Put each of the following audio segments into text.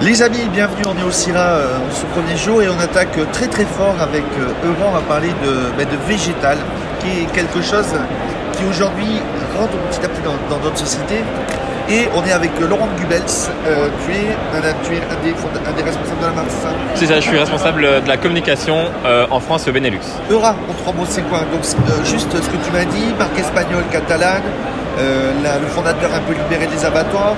Les amis, bienvenue, on est au Syrah euh, ce premier jour et on attaque euh, très très fort avec euh, Euron, on va parler de, ben, de végétal, qui est quelque chose qui aujourd'hui rentre petit à petit dans, dans notre société. Et on est avec euh, Laurent Gubels, Euh, tu, es, un, tu es un des, fonda- un des responsables de la marque, c'est ça? C'est ça, je suis responsable de la communication euh, en France et au Benelux. Eura, en trois mots, c'est quoi? Donc, juste ce que tu m'as dit, marque espagnole, catalane, la- le fondateur un peu libéré des abattoirs,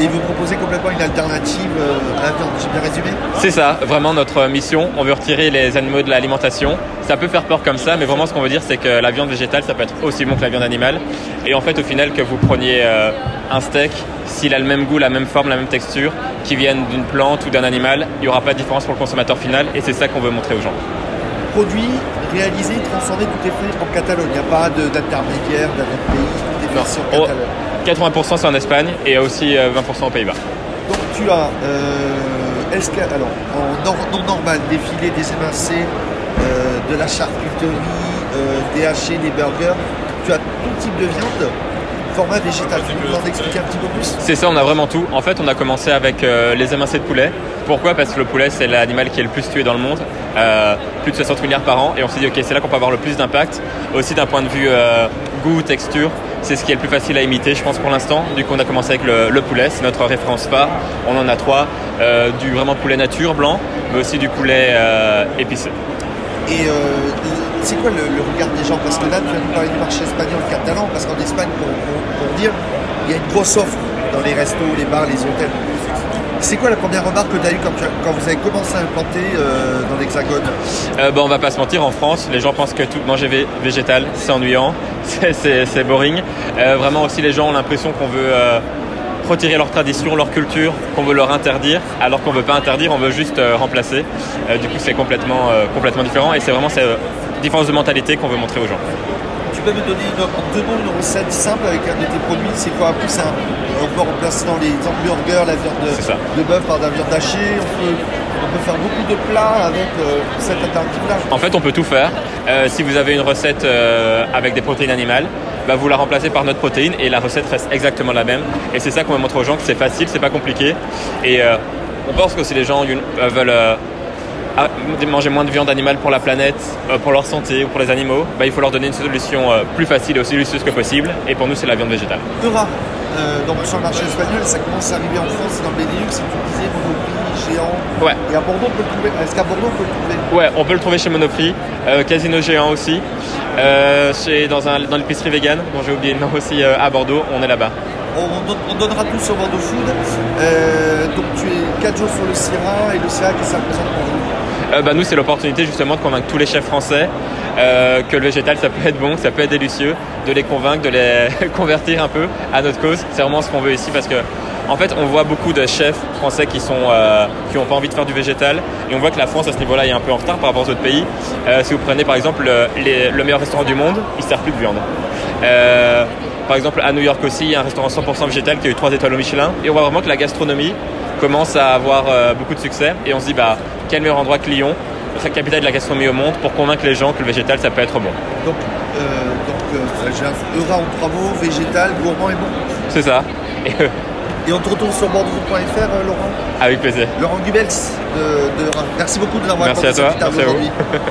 et vous proposez complètement une alternative euh, à la viande, j'ai bien résumé C'est ça, vraiment notre mission. On veut retirer les animaux de l'alimentation. Ça peut faire peur comme ça, mais vraiment ce qu'on veut dire, c'est que la viande végétale, ça peut être aussi bon que la viande animale. Et en fait, au final, que vous preniez euh, un steak, s'il a le même goût, la même forme, la même texture, qui vienne d'une plante ou d'un animal, il n'y aura pas de différence pour le consommateur final. Et c'est ça qu'on veut montrer aux gens. Produit réalisé, transformé, tout est fait en Catalogne. Il n'y a pas d'intermédiaire d'un autre pays, tout est fait ici en Oh, Catalogne. 80% c'est en Espagne et aussi euh, 20% aux Pays-Bas. Donc tu as, euh, alors, en non normal, défilé des émincés, euh, de la charcuterie, euh, des hachés, des burgers. Tu as tout type de viande, format végétal. Peux nous en expliquer un petit peu plus C'est ça, on a vraiment tout. En fait, on a commencé avec euh, les émincés de poulet. Pourquoi? Parce que le poulet, c'est l'animal qui est le plus tué dans le monde, euh, plus de 60 milliards par an. Et on s'est dit, ok, c'est là qu'on peut avoir le plus d'impact. Aussi d'un point de vue euh, goût, texture, c'est ce qui est le plus facile à imiter, je pense, pour l'instant. Du coup, on a commencé avec le, le poulet, c'est notre référence phare. On en a trois. Du vraiment poulet nature, blanc, mais aussi du poulet épicé. Et euh, c'est quoi le, regard des gens? Parce que là, tu de parler du marché espagnol catalan, parce qu'en Espagne, pour, pour- dire, il y a une grosse offre dans les restos, les bars, les hôtels. C'est quoi la première remarque que tu as eue quand, as- vous avez commencé à implanter euh, dans l'Hexagone? Euh, bah, on va pas se mentir, en France, les gens pensent que tout manger vé- végétal, c'est ennuyant, c'est- boring. Euh, vraiment aussi, les gens ont l'impression qu'on veut retirer leur tradition, leur culture, qu'on veut leur interdire, alors qu'on veut pas interdire, on veut juste euh, remplacer. Euh, du coup, c'est complètement, euh, complètement différent et c'est vraiment cette différence de mentalité qu'on veut montrer aux gens. Tu peux me donner une, en deux mots une recette simple avec un de tes produits C'est quoi? Plus, un- on peut remplacer dans les hamburgers la viande de, bœuf par de la viande hachée. On peut, on peut faire beaucoup de plats avec euh, cette alternative-là. En fait, on peut tout faire. Euh, si vous avez une recette euh, avec des protéines animales, vous la remplacez par notre protéine et la recette reste exactement la même. Et c'est ça qu'on va montrer aux gens que c'est facile, c'est pas compliqué. Et euh, on pense que si les gens euh, veulent euh, manger moins de viande animale pour la planète, euh, pour leur santé ou pour les animaux, bah, il faut leur donner une solution euh, plus facile et aussi luxueuse que possible. Et pour nous, c'est la viande végétale. Eura, euh, donc sur le marché espagnol, ça commence à arriver en France et dans le Benelux. Tu disais Monoprix, Géant. Ouais. Et à Bordeaux, on peut le trouver. Est-ce qu'à Bordeaux, on peut le trouver? Ouais, on peut le trouver chez Monoprix, euh, Casino Géant aussi, euh, chez, dans, un, dans l'épicerie vegan, dont j'ai oublié le nom aussi à Bordeaux, on est là-bas. on, on don- on donnera tout sur Bordeaux Food. Donc 4 jours sur le Syrah et le Syrah, qu'est-ce que ça représente pour vous Euh, bah, nous, c'est l'opportunité justement de convaincre tous les chefs français euh, que le végétal, ça peut être bon, ça peut être délicieux, de les convaincre, de les convertir un peu à notre cause. C'est vraiment ce qu'on veut ici parce que, en fait, on voit beaucoup de chefs français qui sont euh, n'ont pas envie de faire du végétal et on voit que la France à ce niveau-là est un peu en retard par rapport aux autres pays. Euh, si vous prenez par exemple le, les- le meilleur restaurant du monde, il ne sert plus de viande. Euh, par exemple, à New York aussi, il y a un restaurant 100% végétal qui a eu 3 étoiles au Michelin. Et on voit vraiment que la gastronomie commence à avoir euh, beaucoup de succès. Et on se dit, bah, quel meilleur endroit que Lyon, la capitale de la gastronomie au monde, pour convaincre les gens que le végétal, ça peut être bon. Donc, euh, donc euh, j'ai un Eura en mots, végétal, gourmand et bon. C'est ça. Et euh, Et on te retrouve sur bordeaux.fr, euh, Laurent? avec plaisir. Laurent Gubels de, de Eura. Merci beaucoup de nous avoir Merci à toi, merci à vous.